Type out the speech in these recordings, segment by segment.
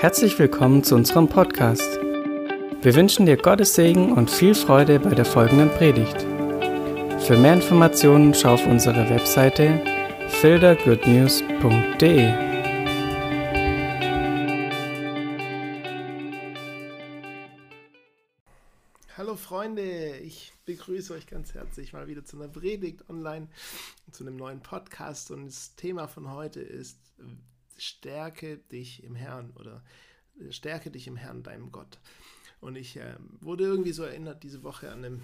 Herzlich willkommen zu unserem Podcast. Wir wünschen dir Gottes Segen und viel Freude bei der folgenden Predigt. Für mehr Informationen schau auf unsere Webseite fildergoodnews.de. Hallo Freunde, ich begrüße euch ganz herzlich mal wieder zu einer Predigt online, zu einem neuen Podcast und das Thema von heute ist stärke dich im Herrn oder äh, stärke dich im Herrn, deinem Gott. Und ich äh, wurde irgendwie so erinnert diese Woche an eine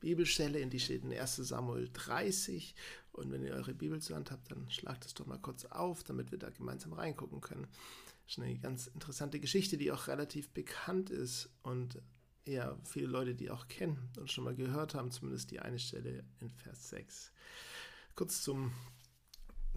Bibelstelle, in die steht in 1 Samuel 30. Und wenn ihr eure Bibel zur Hand habt, dann schlagt es doch mal kurz auf, damit wir da gemeinsam reingucken können. Das ist eine ganz interessante Geschichte, die auch relativ bekannt ist und ja, viele Leute, die auch kennen und schon mal gehört haben, zumindest die eine Stelle in Vers 6. Kurz zum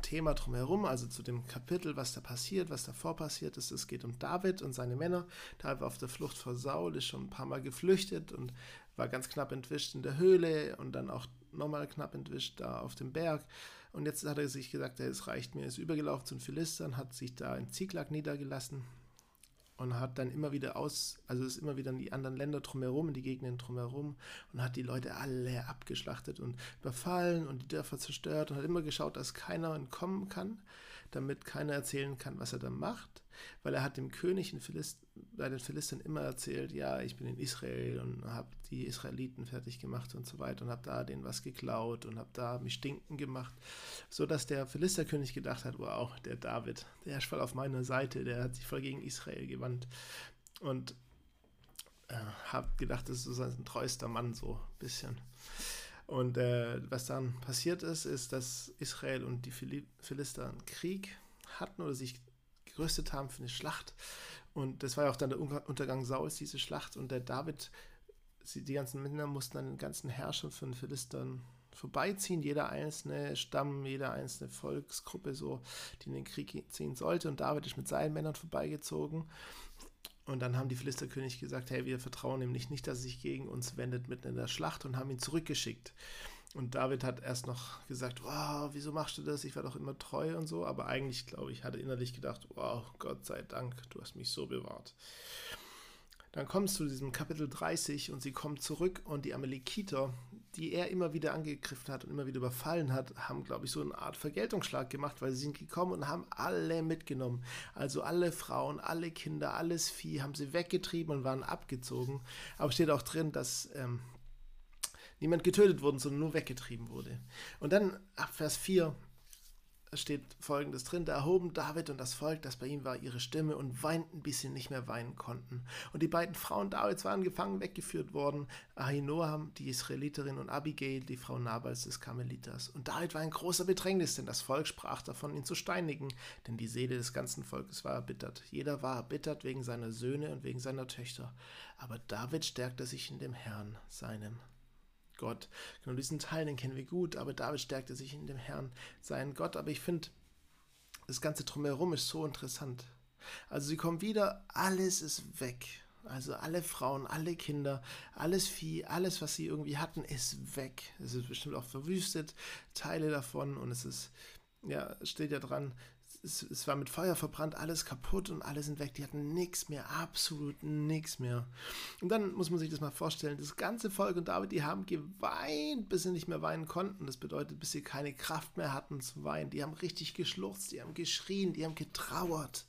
Thema drumherum, also zu dem Kapitel, was da passiert, was davor passiert ist. Es geht um David und seine Männer. David war auf der Flucht vor Saul, ist schon ein paar Mal geflüchtet und war ganz knapp entwischt in der Höhle und dann auch nochmal knapp entwischt da auf dem Berg. Und jetzt hat er sich gesagt, es reicht mir, ist übergelaufen zu den Philistern, hat sich da in Ziklag niedergelassen und hat dann immer wieder aus, also ist immer wieder in die anderen Länder drumherum, in die Gegenden drumherum und hat die Leute alle abgeschlachtet und überfallen und die Dörfer zerstört und hat immer geschaut, dass keiner entkommen kann, damit keiner erzählen kann, was er da macht. Weil er hat dem König Philist, bei den Philistern immer erzählt, ja, ich bin in Israel und habe die Israeliten fertig gemacht und so weiter und habe da denen was geklaut und habe da mich stinken gemacht, so dass der Philisterkönig gedacht hat, wow, der David, der ist voll auf meiner Seite, der hat sich voll gegen Israel gewandt. Und äh, habe gedacht, das ist so ein treuester Mann so ein bisschen. Und äh, was dann passiert ist, ist, dass Israel und die Philister einen Krieg hatten oder sich gerüstet haben für eine Schlacht. Und das war ja auch dann der Untergang Sauls, diese Schlacht. Und der David, die ganzen Männer mussten dann den ganzen Herrscher von Philistern vorbeiziehen, jeder einzelne Stamm, jede einzelne Volksgruppe, so, die in den Krieg ziehen sollte. Und David ist mit seinen Männern vorbeigezogen. Und dann haben die Philisterkönig gesagt, hey, wir vertrauen ihm nicht, nicht, dass er sich gegen uns wendet mitten in der Schlacht und haben ihn zurückgeschickt. Und David hat erst noch gesagt, wow, wieso machst du das? Ich war doch immer treu und so. Aber eigentlich, glaube ich, hatte innerlich gedacht, wow, Gott sei Dank, du hast mich so bewahrt. Dann kommst du zu diesem Kapitel 30 und sie kommen zurück und die Amalekiter, die er immer wieder angegriffen hat und immer wieder überfallen hat, haben, glaube ich, so eine Art Vergeltungsschlag gemacht, weil sie sind gekommen und haben alle mitgenommen. Also alle Frauen, alle Kinder, alles Vieh haben sie weggetrieben und waren abgezogen. Aber steht auch drin, dass ähm, niemand getötet wurde, sondern nur weggetrieben wurde. Und dann ab Vers 4 steht folgendes drin: Da erhoben David und das Volk, das bei ihm war, ihre Stimme und weinten, bis sie nicht mehr weinen konnten. Und die beiden Frauen Davids waren gefangen weggeführt worden: Ahinoam, die Israeliterin, und Abigail, die Frau Nabals des Karmeliters. Und David war in großer Bedrängnis, denn das Volk sprach davon, ihn zu steinigen, denn die Seele des ganzen Volkes war erbittert. Jeder war erbittert wegen seiner Söhne und wegen seiner Töchter. Aber David stärkte sich in dem Herrn, seinem Gott. Genau diesen Teil, den kennen wir gut, aber David stärkte sich in dem Herrn, seinen Gott. Aber ich finde, das Ganze drumherum ist so interessant. Also sie kommen wieder, alles ist weg. Also alle Frauen, alle Kinder, alles Vieh, alles, was sie irgendwie hatten, ist weg. Es ist bestimmt auch verwüstet, Teile davon und es ist, ja, steht ja dran, es, es, war mit Feuer verbrannt, alles kaputt und alle sind weg. Die hatten nichts mehr, absolut nichts mehr. Und dann muss man sich das mal vorstellen: Das ganze Volk und David, die haben geweint, bis sie nicht mehr weinen konnten. Das bedeutet, bis sie keine Kraft mehr hatten zu weinen. Die haben richtig geschluchzt, die haben geschrien, die haben getrauert.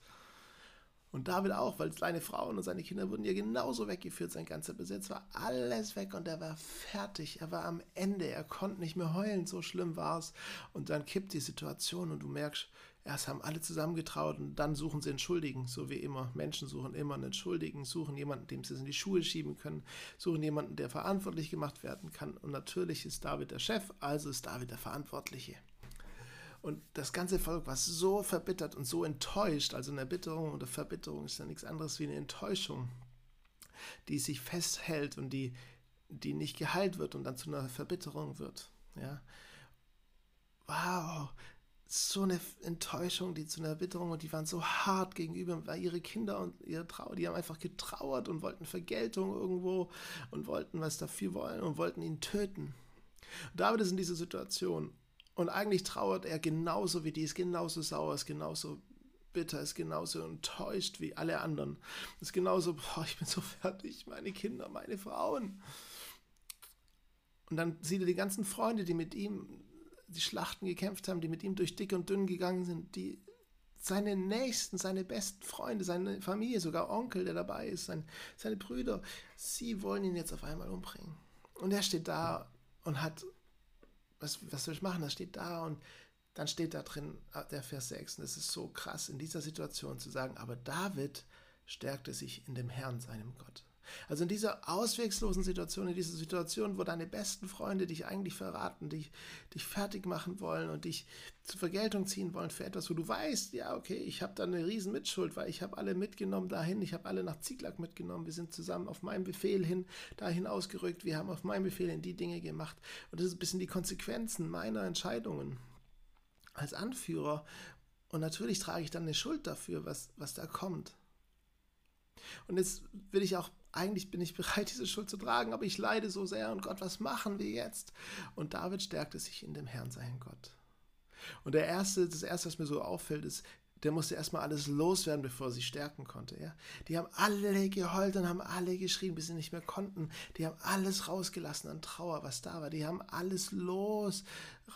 Und David auch, weil seine Frauen und seine Kinder wurden ja genauso weggeführt. Sein ganzer Besitz war alles weg und er war fertig. Er war am Ende. Er konnte nicht mehr heulen. So schlimm war es. Und dann kippt die Situation und du merkst, Erst haben alle zusammengetraut und dann suchen sie Entschuldigen, so wie immer. Menschen suchen immer einen Entschuldigen, suchen jemanden, dem sie es in die Schuhe schieben können, suchen jemanden, der verantwortlich gemacht werden kann. Und natürlich ist David der Chef, also ist David der Verantwortliche. Und das ganze Volk war so verbittert und so enttäuscht. Also eine Erbitterung oder Verbitterung ist ja nichts anderes wie eine Enttäuschung, die sich festhält und die, die nicht geheilt wird und dann zu einer Verbitterung wird. Ja. Wow, so eine Enttäuschung, die zu einer Erbitterung und die waren so hart gegenüber, weil ihre Kinder und ihre Trauer, die haben einfach getrauert und wollten Vergeltung irgendwo und wollten was dafür wollen und wollten ihn töten. Und David ist in dieser Situation und eigentlich trauert er genauso wie die, ist genauso sauer, ist genauso bitter, ist genauso enttäuscht wie alle anderen. Ist genauso, boah, ich bin so fertig, meine Kinder, meine Frauen. Und dann sieht er die ganzen Freunde, die mit ihm die Schlachten gekämpft haben, die mit ihm durch dick und dünn gegangen sind, die seine Nächsten, seine besten Freunde, seine Familie, sogar Onkel, der dabei ist, sein, seine Brüder, sie wollen ihn jetzt auf einmal umbringen. Und er steht da und hat, was, was soll ich machen? Er steht da und dann steht da drin, ah, der Vers 6, und es ist so krass, in dieser Situation zu sagen, aber David stärkte sich in dem Herrn, seinem Gott. Also in dieser auswegslosen Situation, in dieser Situation, wo deine besten Freunde dich eigentlich verraten, dich, dich fertig machen wollen und dich zur Vergeltung ziehen wollen für etwas, wo du weißt, ja, okay, ich habe da eine riesen Mitschuld, weil ich habe alle mitgenommen dahin, ich habe alle nach Zieglak mitgenommen, wir sind zusammen auf meinen Befehl hin dahin ausgerückt, wir haben auf meinen Befehl in die Dinge gemacht und das ist ein bisschen die Konsequenzen meiner Entscheidungen als Anführer und natürlich trage ich dann eine Schuld dafür, was, was da kommt. Und jetzt will ich auch eigentlich bin ich bereit, diese Schuld zu tragen, aber ich leide so sehr und Gott, was machen wir jetzt? Und David stärkte sich in dem Herrn, sein Gott. Und der erste, das erste, was mir so auffällt, ist, der musste erstmal alles loswerden, bevor er sich stärken konnte. Ja? Die haben alle geheult und haben alle geschrien, bis sie nicht mehr konnten. Die haben alles rausgelassen an Trauer, was da war. Die haben alles los,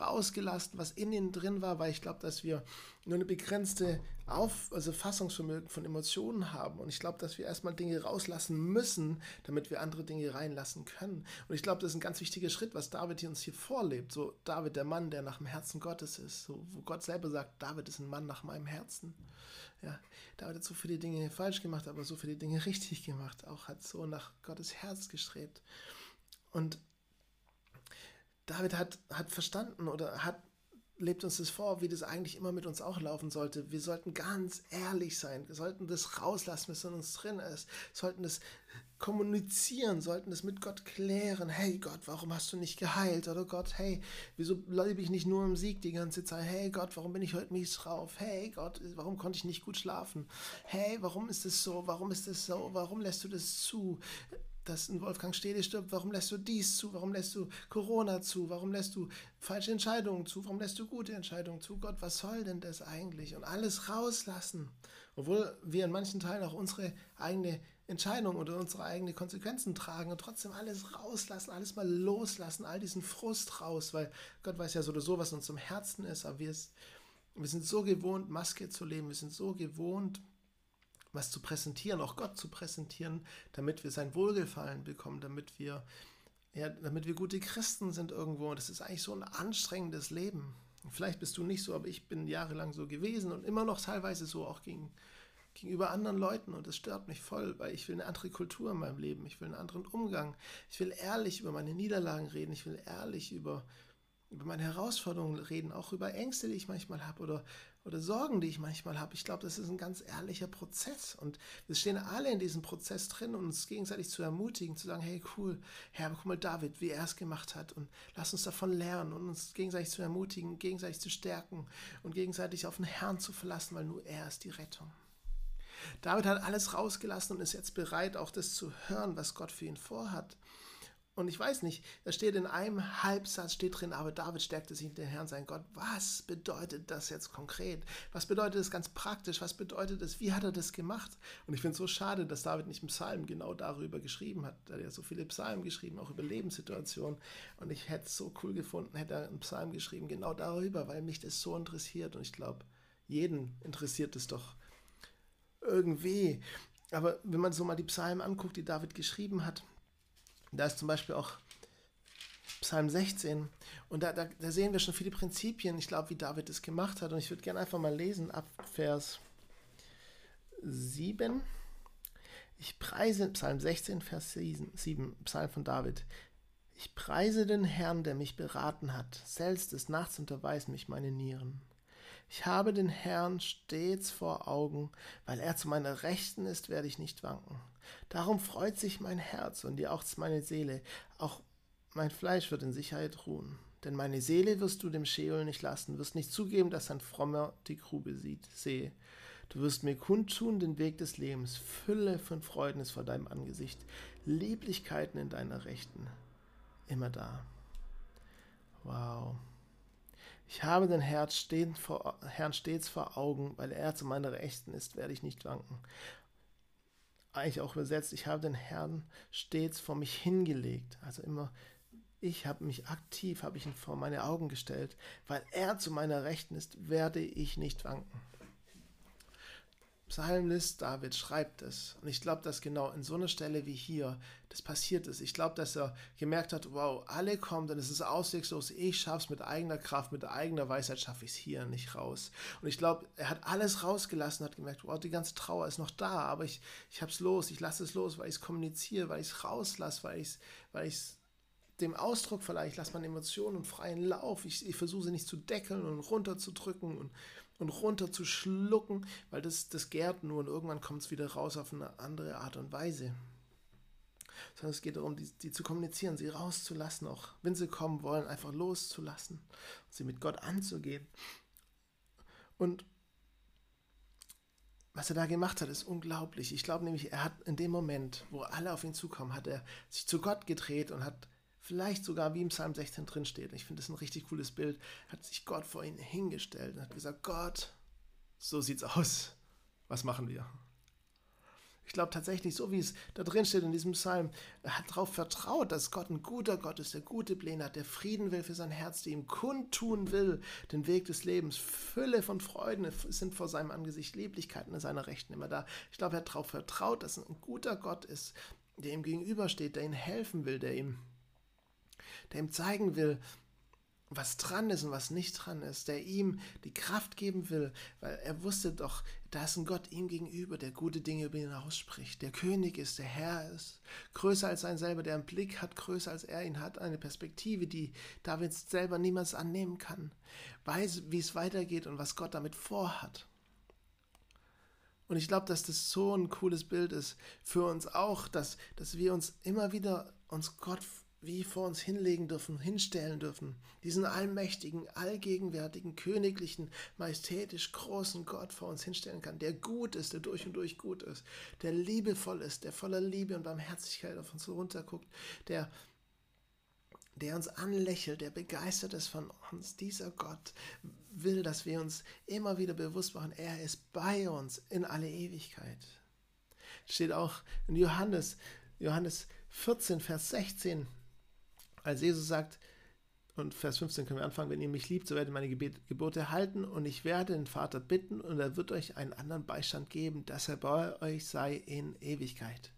rausgelassen, was in ihnen drin war, weil ich glaube, dass wir nur eine begrenzte Auf also Fassungsvermögen von Emotionen haben. Und ich glaube, dass wir erstmal Dinge rauslassen müssen, damit wir andere Dinge reinlassen können. Und ich glaube, das ist ein ganz wichtiger Schritt, was David hier uns hier vorlebt. So David, der Mann, der nach dem Herzen Gottes ist. So, wo Gott selber sagt, David ist ein Mann nach meinem Herzen. Ja, David hat so viele Dinge falsch gemacht, aber so viele Dinge richtig gemacht. Auch hat so nach Gottes Herz gestrebt. Und David hat, hat verstanden oder hat lebt uns das vor, wie das eigentlich immer mit uns auch laufen sollte. Wir sollten ganz ehrlich sein. Wir sollten das rauslassen, was in uns drin ist. Sollten das kommunizieren, sollten das mit Gott klären. Hey Gott, warum hast du nicht geheilt? Oder Gott, hey, wieso lebe ich nicht nur im Sieg die ganze Zeit? Hey Gott, warum bin ich heute mies drauf? Hey Gott, warum konnte ich nicht gut schlafen? Hey, warum ist es so? Warum ist es so? Warum lässt du das zu? Dass ein Wolfgang Stede stirbt, warum lässt du dies zu, warum lässt du Corona zu, warum lässt du falsche Entscheidungen zu, warum lässt du gute Entscheidungen zu, Gott, was soll denn das eigentlich? Und alles rauslassen, obwohl wir in manchen Teilen auch unsere eigene Entscheidung oder unsere eigenen Konsequenzen tragen und trotzdem alles rauslassen, alles mal loslassen, all diesen Frust raus, weil Gott weiß ja so oder so, was uns im Herzen ist, aber wir, wir sind so gewohnt, Maske zu leben, wir sind so gewohnt, was zu präsentieren, auch Gott zu präsentieren, damit wir sein Wohlgefallen bekommen, damit wir, ja, damit wir gute Christen sind irgendwo. Das ist eigentlich so ein anstrengendes Leben. Vielleicht bist du nicht so, aber ich bin jahrelang so gewesen und immer noch teilweise so auch gegen, gegenüber anderen Leuten und das stört mich voll, weil ich will eine andere Kultur in meinem Leben, ich will einen anderen Umgang, ich will ehrlich über meine Niederlagen reden, ich will ehrlich über, über meine Herausforderungen reden, auch über Ängste, die ich manchmal habe oder oder Sorgen, die ich manchmal habe. Ich glaube, das ist ein ganz ehrlicher Prozess und wir stehen alle in diesem Prozess drin, uns gegenseitig zu ermutigen, zu sagen, hey cool, Herr, guck mal David, wie er es gemacht hat und lass uns davon lernen und uns gegenseitig zu ermutigen, gegenseitig zu stärken und gegenseitig auf den Herrn zu verlassen, weil nur er ist die Rettung. David hat alles rausgelassen und ist jetzt bereit, auch das zu hören, was Gott für ihn vorhat. Und ich weiß nicht, da steht in einem Halbsatz steht drin, aber David stärkte sich in den Herrn, sein Gott. Was bedeutet das jetzt konkret? Was bedeutet das ganz praktisch? Was bedeutet das? Wie hat er das gemacht? Und ich finde es so schade, dass David nicht im Psalm genau darüber geschrieben hat. Er hat ja so viele Psalmen geschrieben, auch über Lebenssituationen. Und ich hätte es so cool gefunden, hätte er einen Psalm geschrieben, genau darüber, weil mich das so interessiert. Und ich glaube, jeden interessiert es doch irgendwie. Aber wenn man so mal die Psalmen anguckt, die David geschrieben hat, da ist zum Beispiel auch Psalm 16 und da, da, da sehen wir schon viele Prinzipien, ich glaube, wie David es gemacht hat. Und ich würde gerne einfach mal lesen ab Vers 7. Ich preise, Psalm 16, Vers 7, Psalm von David. Ich preise den Herrn, der mich beraten hat. Selbst des Nachts unterweisen mich meine Nieren. Ich habe den Herrn stets vor Augen, weil er zu meiner Rechten ist, werde ich nicht wanken. Darum freut sich mein Herz und jauchzt meine Seele, auch mein Fleisch wird in Sicherheit ruhen. Denn meine Seele wirst du dem Scheol nicht lassen, wirst nicht zugeben, dass ein Frommer die Grube sieht, sehe. Du wirst mir kundtun den Weg des Lebens, Fülle von Freuden ist vor deinem Angesicht, Lieblichkeiten in deiner Rechten, immer da. Wow. Ich habe den Herrn, stets vor Augen, weil er zu meiner Rechten ist, werde ich nicht wanken. Eigentlich auch übersetzt, ich habe den Herrn stets vor mich hingelegt. Also immer, ich habe mich aktiv, habe ich ihn vor meine Augen gestellt. Weil er zu meiner Rechten ist, werde ich nicht wanken. Psalmist David schreibt es. Und ich glaube, dass genau in so einer Stelle wie hier das passiert ist. Ich glaube, dass er gemerkt hat, wow, alle kommen, ist es ausweglos. Ich schaffe es mit eigener Kraft, mit eigener Weisheit schaffe ich es hier nicht raus. Und ich glaube, er hat alles rausgelassen, hat gemerkt, wow, die ganze Trauer ist noch da, aber ich, ich habe es los, ich lasse es los, weil ich es kommuniziere, weil ich es rauslasse, weil ich es weil dem Ausdruck verleihe. Ich lasse meine Emotionen und freien Lauf. Ich, ich versuche sie nicht zu deckeln und runterzudrücken und und runter zu schlucken, weil das, das gärt nur und irgendwann kommt es wieder raus auf eine andere Art und Weise. Sondern es geht darum, die, die zu kommunizieren, sie rauszulassen, auch wenn sie kommen wollen, einfach loszulassen, sie mit Gott anzugehen. Und was er da gemacht hat, ist unglaublich. Ich glaube nämlich, er hat in dem Moment, wo alle auf ihn zukommen, hat er sich zu Gott gedreht und hat vielleicht sogar wie im Psalm 16 drin steht. Ich finde das ein richtig cooles Bild. Hat sich Gott vor ihn hingestellt und hat gesagt: Gott, so sieht's aus. Was machen wir? Ich glaube tatsächlich, so wie es da drin steht in diesem Psalm, er hat darauf vertraut, dass Gott ein guter Gott ist, der gute Pläne hat, der Frieden will für sein Herz, der ihm kundtun will, den Weg des Lebens. Fülle von Freuden sind vor seinem Angesicht, Lieblichkeiten in seiner Rechten immer da. Ich glaube, er hat darauf vertraut, dass ein guter Gott ist, der ihm gegenübersteht, der ihm helfen will, der ihm der ihm zeigen will, was dran ist und was nicht dran ist, der ihm die Kraft geben will, weil er wusste doch, da ist ein Gott ihm gegenüber, der gute Dinge über ihn ausspricht, der König ist, der Herr ist, größer als sein selber, der einen Blick hat, größer als er ihn hat, eine Perspektive, die David selber niemals annehmen kann, weiß, wie es weitergeht und was Gott damit vorhat. Und ich glaube, dass das so ein cooles Bild ist für uns auch, dass, dass wir uns immer wieder uns Gott wie vor uns hinlegen dürfen, hinstellen dürfen. Diesen allmächtigen, allgegenwärtigen, königlichen, majestätisch großen Gott vor uns hinstellen kann, der gut ist, der durch und durch gut ist, der liebevoll ist, der voller Liebe und Barmherzigkeit auf uns runterguckt, der, der uns anlächelt, der begeistert ist von uns. Dieser Gott will, dass wir uns immer wieder bewusst machen, er ist bei uns in alle Ewigkeit. Steht auch in Johannes, Johannes 14, Vers 16 als Jesus sagt, und Vers 15 können wir anfangen, wenn ihr mich liebt, so werdet ihr meine Gebote halten und ich werde den Vater bitten und er wird euch einen anderen Beistand geben, dass er bei euch sei in Ewigkeit.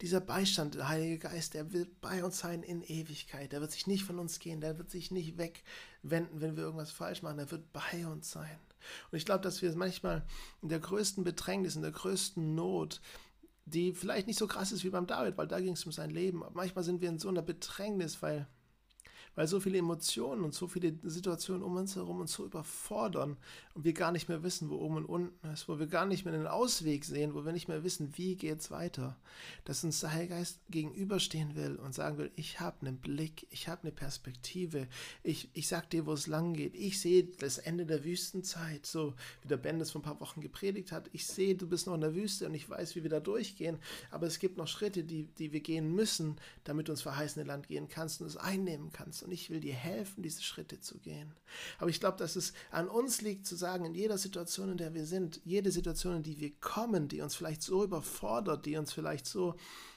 Dieser Beistand, der Heilige Geist, der wird bei uns sein in Ewigkeit. Der wird sich nicht von uns gehen, der wird sich nicht wegwenden, wenn wir irgendwas falsch machen. Er wird bei uns sein. Und ich glaube, dass wir manchmal in der größten Bedrängnis, in der größten Not, die vielleicht nicht so krass ist wie beim David, weil da ging es um sein Leben. Aber manchmal sind wir in so einer Bedrängnis, weil weil so viele Emotionen und so viele Situationen um uns herum uns so überfordern und wir gar nicht mehr wissen, wo oben und unten ist, wo wir gar nicht mehr einen Ausweg sehen, wo wir nicht mehr wissen, wie geht es weiter, dass uns der Heilige Geist gegenüberstehen will und sagen will, ich habe einen Blick, ich habe eine Perspektive, ich, ich sag dir, wo es lang geht, ich sehe das Ende der Wüstenzeit, so wie der Ben das vor ein paar Wochen gepredigt hat, ich sehe, du bist noch in der Wüste und ich weiß, wie wir da durchgehen, aber es gibt noch Schritte, die, die wir gehen müssen, damit du ins verheißene Land gehen kannst und es einnehmen kannst und ich will dir helfen, diese Schritte zu gehen. Aber ich glaube, dass es an uns liegt zu sagen, in jeder Situation, in der wir sind, jede Situation, in die wir kommen, die uns vielleicht so überfordert, die uns vielleicht so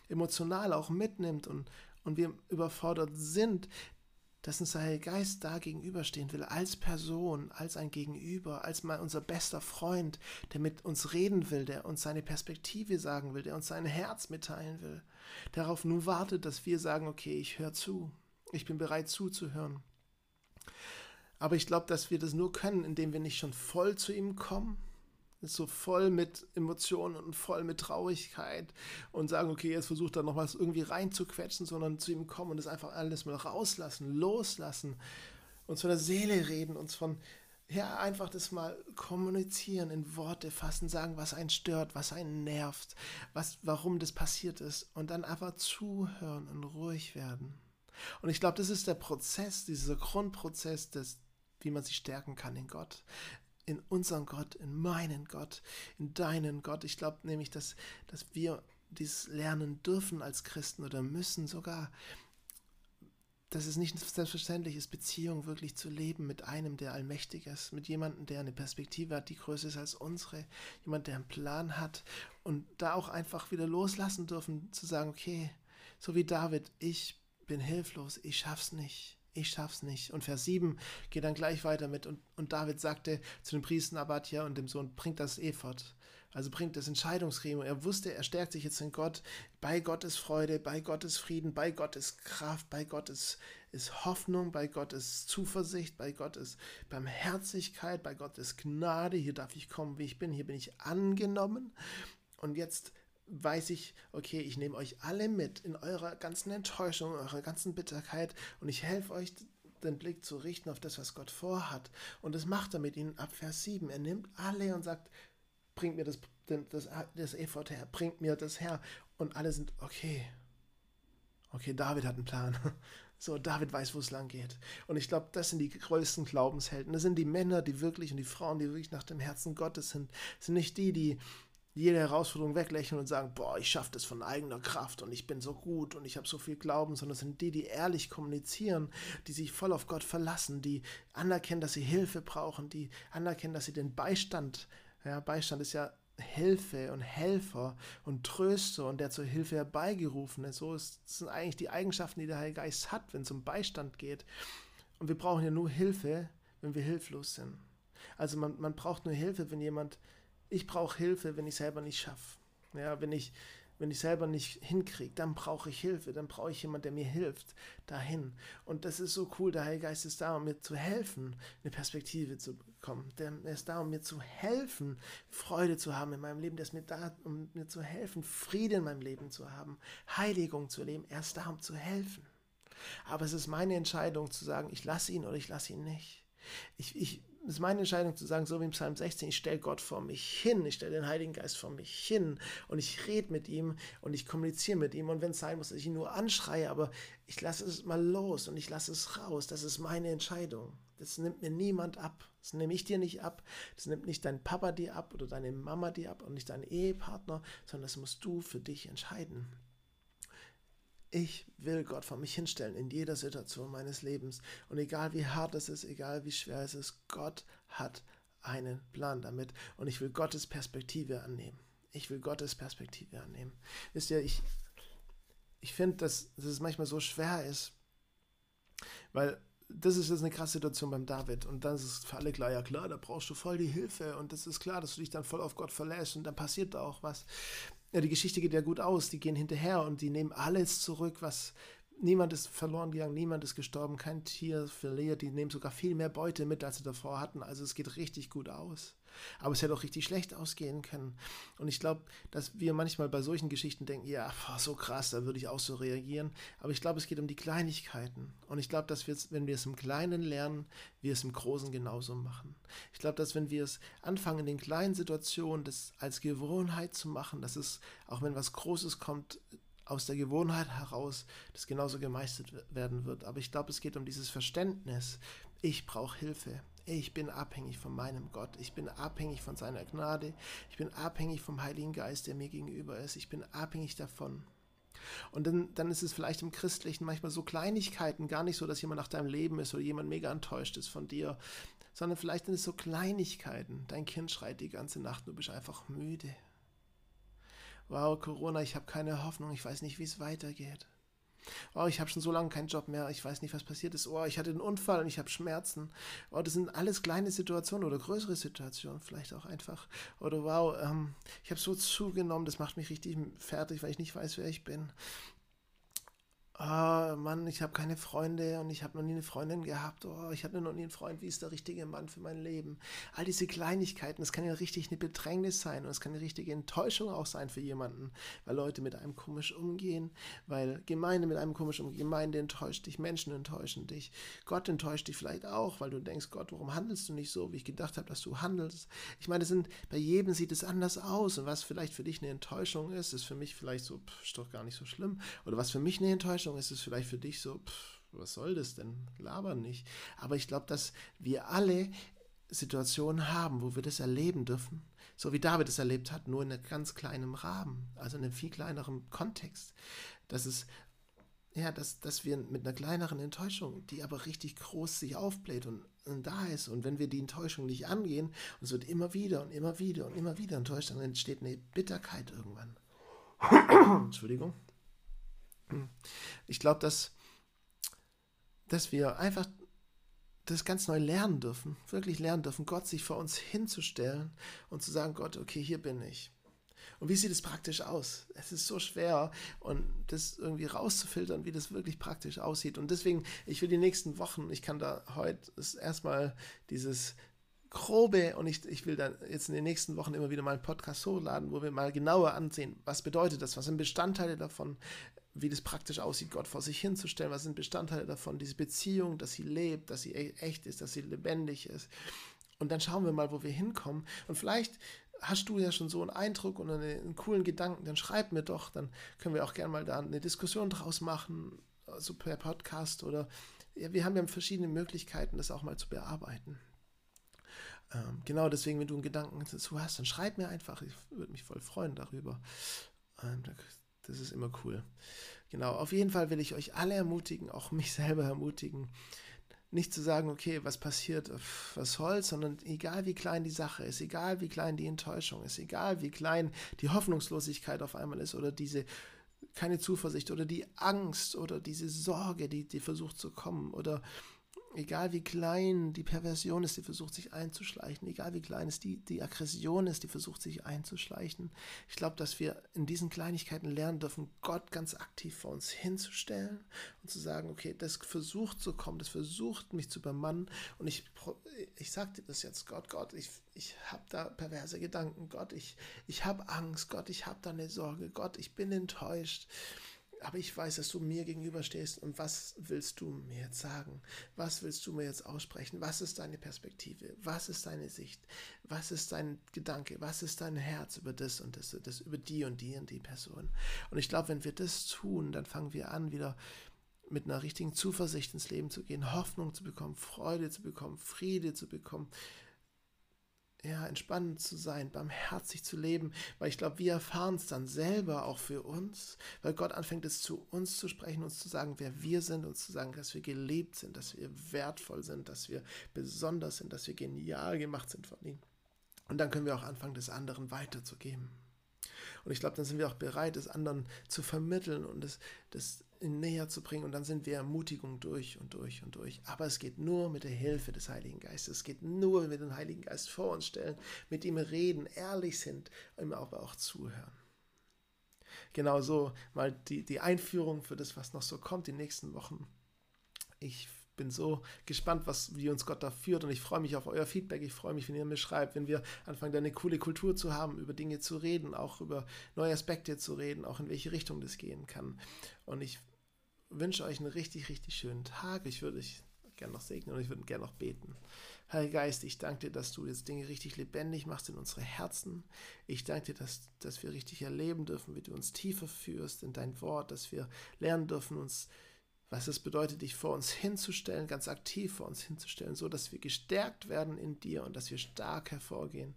emotional auch mitnimmt und, und wir überfordert sind, dass uns der Geist da gegenüberstehen will, als Person, als ein Gegenüber, als mal unser bester Freund, der mit uns reden will, der uns seine Perspektive sagen will, der uns sein Herz mitteilen will, darauf nur wartet, dass wir sagen, okay, ich höre zu, ich bin bereit zuzuhören. Aber ich glaube, dass wir das nur können, indem wir nicht schon voll zu ihm kommen, so voll mit Emotionen und voll mit Traurigkeit und sagen, okay, jetzt versucht er noch was irgendwie reinzuquetschen, sondern zu ihm kommen und das einfach alles mal rauslassen, loslassen, uns von der Seele reden, uns von, ja, einfach das mal kommunizieren, in Worte fassen, sagen, was einen stört, was einen nervt, was, warum das passiert ist und dann einfach zuhören und ruhig werden. Und ich glaube, das ist der Prozess, dieser Grundprozess, des, wie man sich stärken kann in Gott. In unseren Gott, in meinen Gott, in deinen Gott. Ich glaube nämlich, dass, dass wir dies lernen dürfen als Christen oder müssen sogar, dass es nicht selbstverständlich ist, Beziehung wirklich zu leben mit einem, der allmächtig ist, mit jemandem, der eine Perspektive hat, die größer ist als unsere, jemand, der einen Plan hat und da auch einfach wieder loslassen dürfen, zu sagen, okay, so wie David, ich bin hilflos, ich schaff's nicht, ich schaff's nicht. Und Vers 7 geht dann gleich weiter mit, und, und David sagte zu dem Priester Abadja und dem Sohn, bringt das Ephod. Also bringt das Entscheidungsgremium. Er wusste, er stärkt sich jetzt in Gott. Bei Gottes Freude, bei Gottes Frieden, bei Gottes Kraft, bei Gottes ist Hoffnung, bei Gottes Zuversicht, bei Gottes Barmherzigkeit, bei Gottes Gnade. Hier darf ich kommen, wie ich bin. Hier bin ich angenommen. Und jetzt weiß ich, okay, ich nehme euch alle mit in eurer ganzen Enttäuschung, eurer ganzen Bitterkeit und ich helfe euch, den Blick zu richten auf das, was Gott vorhat. Und das macht er mit ihnen ab Vers 7. Er nimmt alle und sagt, bringt mir das, das, das Ephod her, bringt mir das her. Und alle sind, okay, okay, David hat einen Plan. So, David weiß, wo es lang geht. Und ich glaube, das sind die größten Glaubenshelden. Das sind die Männer, die wirklich und die Frauen, die wirklich nach dem Herzen Gottes sind. Das sind nicht die, die jede Herausforderung weglächeln und sagen, boah, ich schaffe das von eigener Kraft und ich bin so gut und ich habe so viel Glauben, sondern es sind die, die ehrlich kommunizieren, die sich voll auf Gott verlassen, die anerkennen, dass sie Hilfe brauchen, die anerkennen, dass sie den Beistand ja, Beistand ist ja Hilfe und Helfer und Tröster und der zur Hilfe herbeigerufen ist. So ist, sind eigentlich die Eigenschaften, die der Heilige Geist hat, wenn es um Beistand geht. Und wir brauchen ja nur Hilfe, wenn wir hilflos sind. Also man, man braucht nur Hilfe, wenn jemand, ich brauche Hilfe, wenn ich selber nicht schaffe. Ja, wenn ich, wenn ich selber nicht hinkriege, dann brauche ich Hilfe, dann brauche ich jemanden, der mir hilft, dahin. Und das ist so cool, der Heilige Geist ist da, um mir zu helfen, eine Perspektive zu bekommen. Der ist da, um mir zu helfen, Freude zu haben in meinem Leben. Der ist mir da, um mir zu helfen, Frieden in meinem Leben zu haben, Heiligung zu leben. Er ist da, um zu helfen. Aber es ist meine Entscheidung zu sagen, ich lasse ihn oder ich lasse ihn nicht. Ich, ich ist meine Entscheidung zu sagen, so wie im Psalm 16, ich stelle Gott vor mich hin, ich stelle den Heiligen Geist vor mich hin und ich rede mit ihm und ich kommuniziere mit ihm und wenn es sein muss, dass ich ihn nur anschreie, aber ich lasse es mal los und ich lasse es raus. Das ist meine Entscheidung. Das nimmt mir niemand ab. Das nehme ich dir nicht ab. Das nimmt nicht dein Papa dir ab oder deine Mama dir ab und nicht dein Ehepartner, sondern das musst du für dich entscheiden. Ich will Gott vor mich hinstellen in jeder Situation meines Lebens. Und egal wie hart es ist, egal wie schwer es ist, Gott hat einen Plan damit. Und ich will Gottes Perspektive annehmen. Ich will Gottes Perspektive annehmen. Wisst ihr, ich, ich finde, dass, dass es manchmal so schwer ist, weil das ist jetzt eine krasse Situation beim David. Und dann ist es für alle klar, ja klar, da brauchst du voll die Hilfe. Und das ist klar, dass du dich dann voll auf Gott verlässt und dann passiert da auch was ja, die Geschichte geht ja gut aus. Die gehen hinterher und die nehmen alles zurück, was niemand ist verloren gegangen, niemand ist gestorben, kein Tier verliert. Die nehmen sogar viel mehr Beute mit, als sie davor hatten. Also es geht richtig gut aus. Aber es hätte auch richtig schlecht ausgehen können. Und ich glaube, dass wir manchmal bei solchen Geschichten denken, ja, boah, so krass, da würde ich auch so reagieren. Aber ich glaube, es geht um die Kleinigkeiten. Und ich glaube, dass wir wenn wir es im Kleinen lernen, wir es im Großen genauso machen. Ich glaube, dass wenn wir es anfangen, in den kleinen Situationen das als Gewohnheit zu machen, dass es, auch wenn was Großes kommt, aus der Gewohnheit heraus das genauso gemeistert werden wird. Aber ich glaube, es geht um dieses Verständnis. Ich brauche Hilfe. Ich bin abhängig von meinem Gott. Ich bin abhängig von seiner Gnade. Ich bin abhängig vom Heiligen Geist, der mir gegenüber ist. Ich bin abhängig davon. Und dann, dann ist es vielleicht im Christlichen manchmal so Kleinigkeiten, gar nicht so, dass jemand nach deinem Leben ist oder jemand mega enttäuscht ist von dir, sondern vielleicht sind es so Kleinigkeiten. Dein Kind schreit die ganze Nacht, du bist einfach müde. Wow, Corona, ich habe keine Hoffnung, ich weiß nicht, wie es weitergeht oh, ich habe schon so lange keinen Job mehr, ich weiß nicht, was passiert ist, oh, ich hatte einen Unfall und ich habe Schmerzen. Oh, das sind alles kleine Situationen oder größere Situationen vielleicht auch einfach. Oder wow, ähm, ich habe so zugenommen, das macht mich richtig fertig, weil ich nicht weiß, wer ich bin oh Mann, ich habe keine Freunde und ich habe noch nie eine Freundin gehabt. Oh, ich hatte noch nie einen Freund. Wie ist der richtige Mann für mein Leben? All diese Kleinigkeiten, das kann ja richtig eine Bedrängnis sein und es kann eine richtige Enttäuschung auch sein für jemanden, weil Leute mit einem komisch umgehen, weil Gemeinde mit einem komisch umgehen. Gemeinde enttäuscht dich, Menschen enttäuschen dich. Gott enttäuscht dich vielleicht auch, weil du denkst, Gott, warum handelst du nicht so, wie ich gedacht habe, dass du handelst? Ich meine, sind, bei jedem sieht es anders aus und was vielleicht für dich eine Enttäuschung ist, ist für mich vielleicht so, pff, ist doch gar nicht so schlimm. Oder was für mich eine Enttäuschung Enttäuschung ist es vielleicht für dich so, pff, was soll das denn? Labern nicht. Aber ich glaube, dass wir alle Situationen haben, wo wir das erleben dürfen, so wie David es erlebt hat, nur in einem ganz kleinen Rahmen, also in einem viel kleineren Kontext, dass es ja, dass, dass wir mit einer kleineren Enttäuschung, die aber richtig groß sich aufbläht und, und da ist, und wenn wir die Enttäuschung nicht angehen, und es wird immer wieder und immer wieder und immer wieder enttäuscht, dann entsteht eine Bitterkeit irgendwann. Entschuldigung. Ich glaube, dass, dass wir einfach das ganz neu lernen dürfen, wirklich lernen dürfen, Gott sich vor uns hinzustellen und zu sagen, Gott, okay, hier bin ich. Und wie sieht es praktisch aus? Es ist so schwer und das irgendwie rauszufiltern, wie das wirklich praktisch aussieht. Und deswegen, ich will die nächsten Wochen, ich kann da heute erstmal dieses grobe und ich, ich will dann jetzt in den nächsten Wochen immer wieder mal einen Podcast hochladen, wo wir mal genauer ansehen, was bedeutet das, was sind Bestandteile davon, wie das praktisch aussieht, Gott vor sich hinzustellen, was sind Bestandteile davon, diese Beziehung, dass sie lebt, dass sie e-, echt ist, dass sie lebendig ist. Und dann schauen wir mal, wo wir hinkommen. Und vielleicht hast du ja schon so einen Eindruck und einen, einen coolen Gedanken, dann schreib mir doch, dann können wir auch gerne mal da eine Diskussion draus machen, so also per Podcast oder ja, wir haben ja verschiedene Möglichkeiten, das auch mal zu bearbeiten. Ähm, genau deswegen, wenn du einen Gedanken dazu hast, dann schreib mir einfach. Ich würde mich voll freuen darüber. Ähm, das ist immer cool. Genau, auf jeden Fall will ich euch alle ermutigen, auch mich selber ermutigen, nicht zu sagen, okay, was passiert, was soll's, sondern egal wie klein die Sache ist, egal wie klein die Enttäuschung ist, egal wie klein die Hoffnungslosigkeit auf einmal ist oder diese keine Zuversicht oder die Angst oder diese Sorge, die, die versucht zu kommen oder egal wie klein die Perversion ist, die versucht sich einzuschleichen, egal wie klein es die, die Aggression ist, die versucht sich einzuschleichen. Ich glaube, dass wir in diesen Kleinigkeiten lernen dürfen, Gott ganz aktiv vor uns hinzustellen und zu sagen, okay, das versucht zu kommen, das versucht mich zu übermannen und ich, ich sage dir das jetzt, Gott, Gott, ich, ich habe da perverse Gedanken, Gott, ich, ich habe Angst, Gott, ich habe da eine Sorge, Gott, ich bin enttäuscht aber ich weiß, dass du mir gegenüberstehst und was willst du mir jetzt sagen? Was willst du mir jetzt aussprechen? Was ist deine Perspektive? Was ist deine Sicht? Was ist dein Gedanke? Was ist dein Herz über das und das, das über die und die und die Person? Und ich glaube, wenn wir das tun, dann fangen wir an, wieder mit einer richtigen Zuversicht ins Leben zu gehen, Hoffnung zu bekommen, Freude zu bekommen, Friede zu bekommen, ja, entspannend zu sein, barmherzig zu leben, weil ich glaube, wir erfahren es dann selber auch für uns, weil Gott anfängt es zu uns zu sprechen, uns zu sagen, wer wir sind, uns zu sagen, dass wir gelebt sind, dass wir wertvoll sind, dass wir besonders sind, dass wir genial gemacht sind von ihm. Und dann können wir auch anfangen, das anderen weiterzugeben. Und ich glaube, dann sind wir auch bereit, es anderen zu vermitteln und das, das näher zu bringen. Und dann sind wir Ermutigung durch und durch und durch. Aber es geht nur mit der Hilfe des Heiligen Geistes. Es geht nur, wenn wir den Heiligen Geist vor uns stellen, mit ihm reden, ehrlich sind, ihm aber auch zuhören. Genau so mal die, die Einführung für das, was noch so kommt, die nächsten Wochen. Ich bin so gespannt, was, wie uns Gott da führt und ich freue mich auf euer Feedback. Ich freue mich, wenn ihr mir schreibt, wenn wir anfangen, da eine coole Kultur zu haben, über Dinge zu reden, auch über neue Aspekte zu reden, auch in welche Richtung das gehen kann. Und ich wünsche euch einen richtig, richtig schönen Tag. Ich würde euch gerne noch segnen und ich würde gerne noch beten. Heiliger Geist, ich danke dir, dass du jetzt Dinge richtig lebendig machst in unsere Herzen. Ich danke dir, dass, dass wir richtig erleben dürfen, wie du uns tiefer führst in dein Wort, dass wir lernen dürfen, uns was es bedeutet, dich vor uns hinzustellen, ganz aktiv vor uns hinzustellen, so dass wir gestärkt werden in dir und dass wir stark hervorgehen.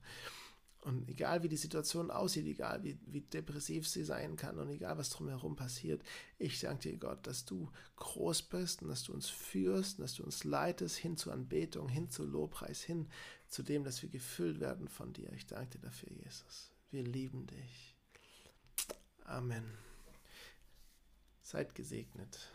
Und egal wie die Situation aussieht, egal wie, wie depressiv sie sein kann und egal was drumherum passiert, ich danke dir, Gott, dass du groß bist und dass du uns führst und dass du uns leitest hin zur Anbetung, hin zu Lobpreis, hin zu dem, dass wir gefüllt werden von dir. Ich danke dir dafür, Jesus. Wir lieben dich. Amen. Seid gesegnet.